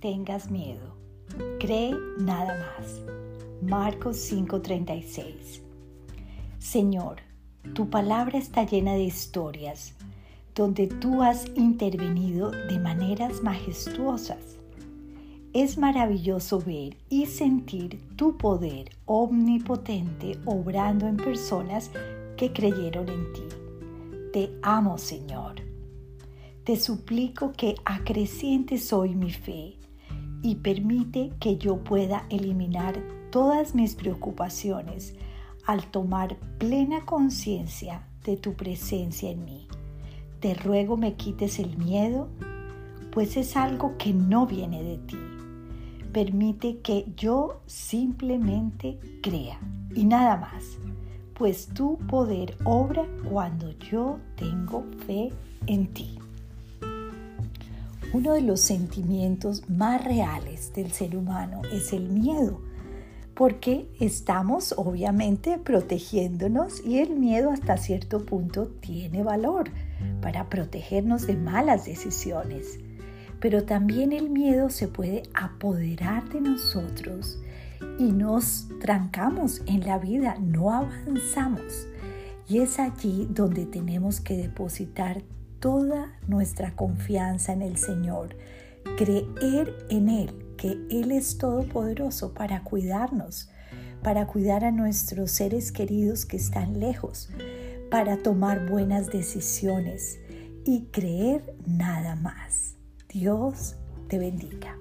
tengas miedo. Cree nada más. Marcos 5:36. Señor, tu palabra está llena de historias donde tú has intervenido de maneras majestuosas. Es maravilloso ver y sentir tu poder omnipotente obrando en personas que creyeron en ti. Te amo, Señor. Te suplico que acrecientes hoy mi fe y permite que yo pueda eliminar todas mis preocupaciones al tomar plena conciencia de tu presencia en mí. Te ruego me quites el miedo, pues es algo que no viene de ti. Permite que yo simplemente crea y nada más, pues tu poder obra cuando yo tengo fe en ti. Uno de los sentimientos más reales del ser humano es el miedo porque estamos obviamente protegiéndonos y el miedo hasta cierto punto tiene valor para protegernos de malas decisiones. Pero también el miedo se puede apoderar de nosotros y nos trancamos en la vida, no avanzamos. Y es allí donde tenemos que depositar toda nuestra confianza en el Señor, creer en Él que Él es todopoderoso para cuidarnos, para cuidar a nuestros seres queridos que están lejos, para tomar buenas decisiones y creer nada más. Dios te bendiga.